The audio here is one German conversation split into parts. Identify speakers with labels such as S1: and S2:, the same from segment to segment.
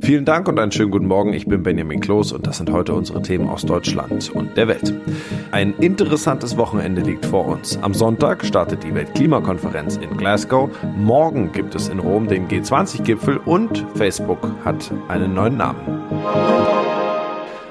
S1: Vielen Dank und einen schönen guten Morgen. Ich bin Benjamin Kloß und das sind heute unsere Themen aus Deutschland und der Welt. Ein interessantes Wochenende liegt vor uns. Am Sonntag startet die Weltklimakonferenz in Glasgow. Morgen gibt es in Rom den G20-Gipfel und Facebook hat einen neuen Namen.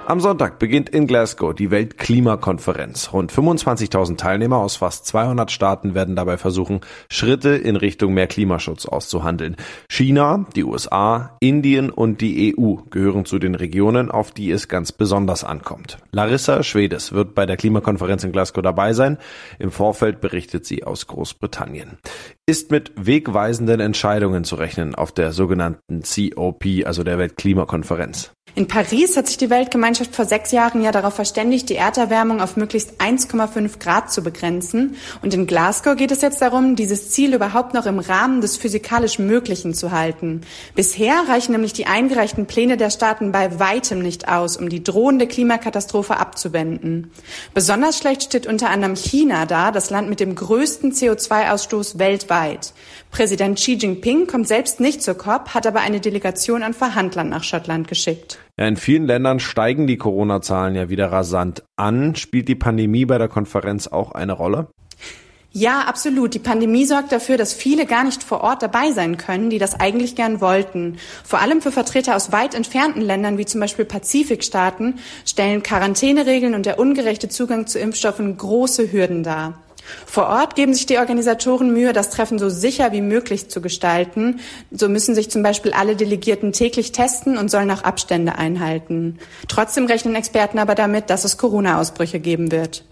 S1: Am Sonntag beginnt in Glasgow die Weltklimakonferenz. Rund 25.000 Teilnehmer aus fast 200 Staaten werden dabei versuchen, Schritte in Richtung mehr Klimaschutz auszuhandeln. China, die USA, Indien und die EU gehören zu den Regionen, auf die es ganz besonders ankommt. Larissa Schwedes wird bei der Klimakonferenz in Glasgow dabei sein. Im Vorfeld berichtet sie aus Großbritannien. Ist mit wegweisenden Entscheidungen zu rechnen auf der sogenannten COP, also der Weltklimakonferenz?
S2: In Paris hat sich die Weltgemeinschaft vor sechs Jahren ja darauf verständigt, die Erderwärmung auf möglichst 1,5 Grad zu begrenzen. Und in Glasgow geht es jetzt darum, dieses Ziel überhaupt noch im Rahmen des physikalisch Möglichen zu halten. Bisher reichen nämlich die eingereichten Pläne der Staaten bei weitem nicht aus, um die drohende Klimakatastrophe abzuwenden. Besonders schlecht steht unter anderem China da, das Land mit dem größten CO2-Ausstoß weltweit. Präsident Xi Jinping kommt selbst nicht zur COP, hat aber eine Delegation an Verhandlern nach Schottland geschickt.
S1: In vielen Ländern steigen die Corona-Zahlen ja wieder rasant an. Spielt die Pandemie bei der Konferenz auch eine Rolle?
S2: Ja, absolut. Die Pandemie sorgt dafür, dass viele gar nicht vor Ort dabei sein können, die das eigentlich gern wollten. Vor allem für Vertreter aus weit entfernten Ländern, wie zum Beispiel Pazifikstaaten, stellen Quarantäneregeln und der ungerechte Zugang zu Impfstoffen große Hürden dar. Vor Ort geben sich die Organisatoren Mühe, das Treffen so sicher wie möglich zu gestalten. So müssen sich zum Beispiel alle Delegierten täglich testen und sollen auch Abstände einhalten. Trotzdem rechnen Experten aber damit, dass es Corona-Ausbrüche geben wird.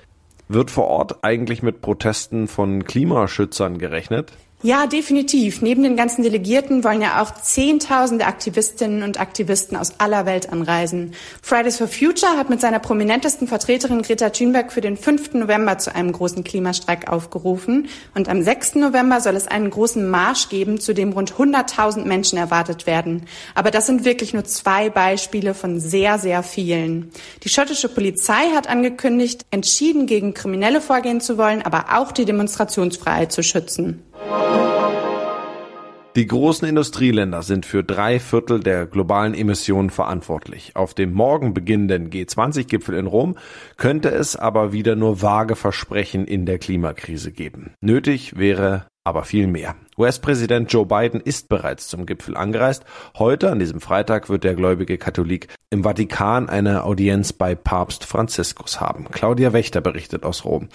S1: Wird vor Ort eigentlich mit Protesten von Klimaschützern gerechnet?
S2: Ja, definitiv. Neben den ganzen Delegierten wollen ja auch Zehntausende Aktivistinnen und Aktivisten aus aller Welt anreisen. Fridays for Future hat mit seiner prominentesten Vertreterin Greta Thunberg für den 5. November zu einem großen Klimastreik aufgerufen. Und am 6. November soll es einen großen Marsch geben, zu dem rund 100.000 Menschen erwartet werden. Aber das sind wirklich nur zwei Beispiele von sehr, sehr vielen. Die schottische Polizei hat angekündigt, entschieden gegen Kriminelle vorgehen zu wollen, aber auch die Demonstrationsfreiheit zu schützen.
S1: Die großen Industrieländer sind für drei Viertel der globalen Emissionen verantwortlich. Auf dem morgen beginnenden G20-Gipfel in Rom könnte es aber wieder nur vage Versprechen in der Klimakrise geben. Nötig wäre aber viel mehr. US-Präsident Joe Biden ist bereits zum Gipfel angereist. Heute, an diesem Freitag, wird der gläubige Katholik im Vatikan eine Audienz bei Papst Franziskus haben. Claudia Wächter berichtet aus Rom.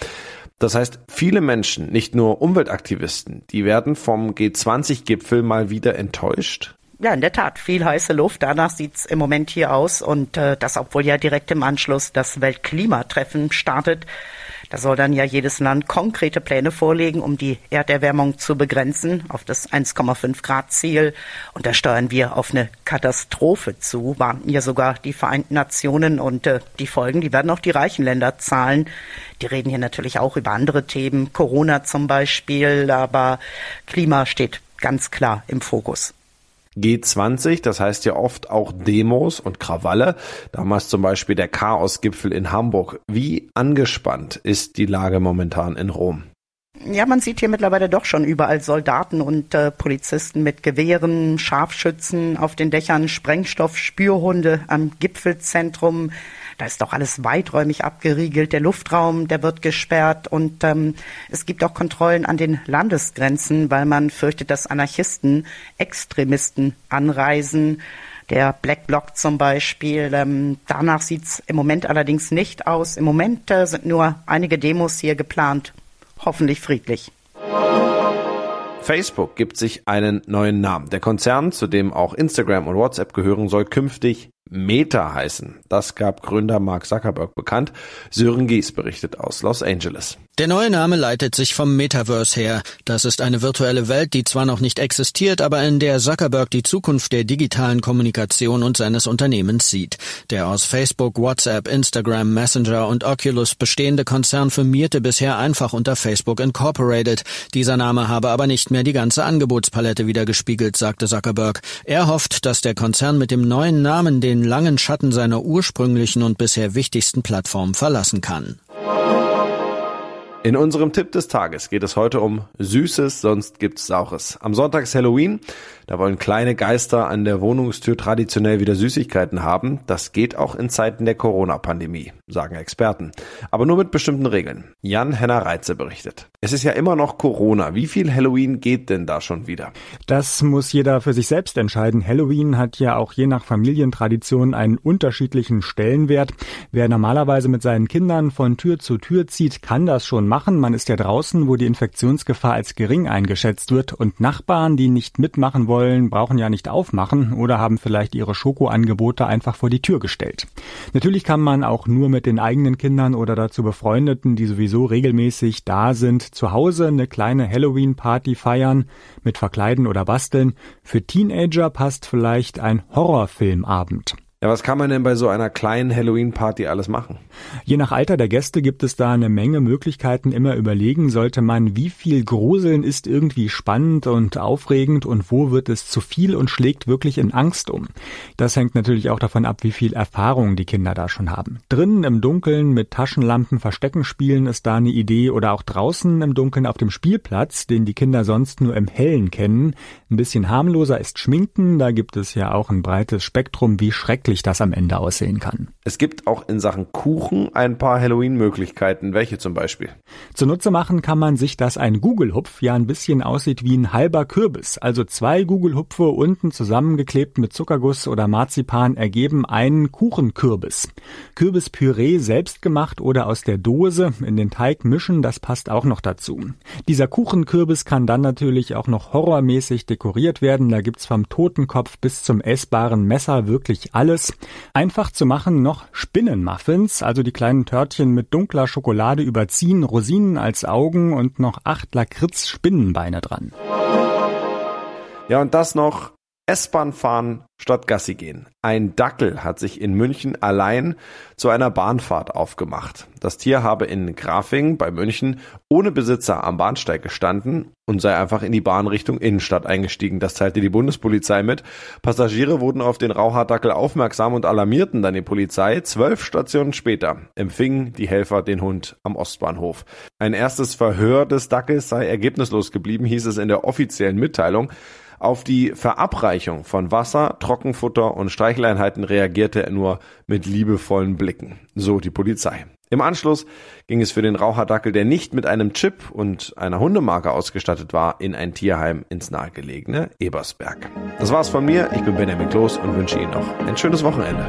S1: Das heißt, viele Menschen, nicht nur Umweltaktivisten, die werden vom G20-Gipfel mal wieder enttäuscht.
S3: Ja, in der Tat, viel heiße Luft. Danach sieht's im Moment hier aus. Und äh, das, obwohl ja direkt im Anschluss das Weltklimatreffen startet. Da soll dann ja jedes Land konkrete Pläne vorlegen, um die Erderwärmung zu begrenzen auf das 1,5 Grad Ziel. Und da steuern wir auf eine Katastrophe zu, warnten ja sogar die Vereinten Nationen. Und äh, die Folgen, die werden auch die reichen Länder zahlen. Die reden hier natürlich auch über andere Themen, Corona zum Beispiel, aber Klima steht ganz klar im Fokus.
S1: G20, das heißt ja oft auch Demos und Krawalle. Damals zum Beispiel der Chaosgipfel in Hamburg. Wie angespannt ist die Lage momentan in Rom?
S3: Ja, man sieht hier mittlerweile doch schon überall Soldaten und äh, Polizisten mit Gewehren, Scharfschützen auf den Dächern, Sprengstoff, Spürhunde am Gipfelzentrum. Da ist doch alles weiträumig abgeriegelt. Der Luftraum, der wird gesperrt und ähm, es gibt auch Kontrollen an den Landesgrenzen, weil man fürchtet, dass Anarchisten, Extremisten anreisen. Der Black Bloc zum Beispiel. Ähm, danach sieht's im Moment allerdings nicht aus. Im Moment äh, sind nur einige Demos hier geplant. Hoffentlich friedlich.
S1: Facebook gibt sich einen neuen Namen. Der Konzern, zu dem auch Instagram und WhatsApp gehören, soll künftig Meta heißen. Das gab Gründer Mark Zuckerberg bekannt. Sören Gies berichtet aus Los Angeles.
S4: Der neue Name leitet sich vom Metaverse her. Das ist eine virtuelle Welt, die zwar noch nicht existiert, aber in der Zuckerberg die Zukunft der digitalen Kommunikation und seines Unternehmens sieht. Der aus Facebook, WhatsApp, Instagram, Messenger und Oculus bestehende Konzern firmierte bisher einfach unter Facebook Incorporated. Dieser Name habe aber nicht mehr die ganze Angebotspalette wiedergespiegelt, sagte Zuckerberg. Er hofft, dass der Konzern mit dem neuen Namen den langen Schatten seiner ursprünglichen und bisher wichtigsten Plattform verlassen kann.
S1: In unserem Tipp des Tages geht es heute um Süßes, sonst gibt's Saures. Am Sonntag ist Halloween. Da wollen kleine Geister an der Wohnungstür traditionell wieder Süßigkeiten haben. Das geht auch in Zeiten der Corona-Pandemie, sagen Experten. Aber nur mit bestimmten Regeln. Jan Henner Reitze berichtet. Es ist ja immer noch Corona. Wie viel Halloween geht denn da schon wieder?
S5: Das muss jeder für sich selbst entscheiden. Halloween hat ja auch je nach Familientradition einen unterschiedlichen Stellenwert. Wer normalerweise mit seinen Kindern von Tür zu Tür zieht, kann das schon machen. Man ist ja draußen, wo die Infektionsgefahr als gering eingeschätzt wird und Nachbarn, die nicht mitmachen wollen, brauchen ja nicht aufmachen oder haben vielleicht ihre Schokoangebote einfach vor die Tür gestellt. Natürlich kann man auch nur mit den eigenen Kindern oder dazu Befreundeten, die sowieso regelmäßig da sind, zu Hause eine kleine Halloween-Party feiern mit Verkleiden oder Basteln. Für Teenager passt vielleicht ein Horrorfilmabend.
S1: Ja, was kann man denn bei so einer kleinen Halloween-Party alles machen?
S5: Je nach Alter der Gäste gibt es da eine Menge Möglichkeiten. Immer überlegen sollte man, wie viel Gruseln ist irgendwie spannend und aufregend und wo wird es zu viel und schlägt wirklich in Angst um. Das hängt natürlich auch davon ab, wie viel Erfahrung die Kinder da schon haben. Drinnen im Dunkeln mit Taschenlampen Verstecken spielen ist da eine Idee oder auch draußen im Dunkeln auf dem Spielplatz, den die Kinder sonst nur im Hellen kennen. Ein bisschen harmloser ist Schminken. Da gibt es ja auch ein breites Spektrum, wie schrecklich schrecklich das am Ende aussehen kann.
S1: Es gibt auch in Sachen Kuchen ein paar Halloween-Möglichkeiten. Welche zum Beispiel?
S5: Zunutze machen kann man sich, dass ein Gugelhupf ja ein bisschen aussieht wie ein halber Kürbis. Also zwei Gugelhupfe unten zusammengeklebt mit Zuckerguss oder Marzipan ergeben einen Kuchenkürbis. Kürbispüree selbst gemacht oder aus der Dose in den Teig mischen, das passt auch noch dazu. Dieser Kuchenkürbis kann dann natürlich auch noch horrormäßig dekoriert werden. Da gibt's vom Totenkopf bis zum essbaren Messer wirklich alles alles. Einfach zu machen noch Spinnenmuffins, also die kleinen Törtchen mit dunkler Schokolade überziehen, Rosinen als Augen und noch acht Lakritz-Spinnenbeine dran.
S1: Ja, und das noch S-Bahn fahren statt Gassi gehen. Ein Dackel hat sich in München allein zu einer Bahnfahrt aufgemacht. Das Tier habe in Grafing bei München ohne Besitzer am Bahnsteig gestanden und sei einfach in die Bahnrichtung Innenstadt eingestiegen. Das teilte die Bundespolizei mit. Passagiere wurden auf den Rauhaardackel aufmerksam und alarmierten dann die Polizei. Zwölf Stationen später empfingen die Helfer den Hund am Ostbahnhof. Ein erstes Verhör des Dackels sei ergebnislos geblieben, hieß es in der offiziellen Mitteilung. Auf die Verabreichung von Wasser, Trockenfutter und Streicheleinheiten reagierte er nur mit liebevollen Blicken, so die Polizei. Im Anschluss ging es für den Raucherdackel, der nicht mit einem Chip und einer Hundemarke ausgestattet war, in ein Tierheim ins nahegelegene Ebersberg. Das war's von mir. Ich bin Benjamin Kloß und wünsche Ihnen noch ein schönes Wochenende.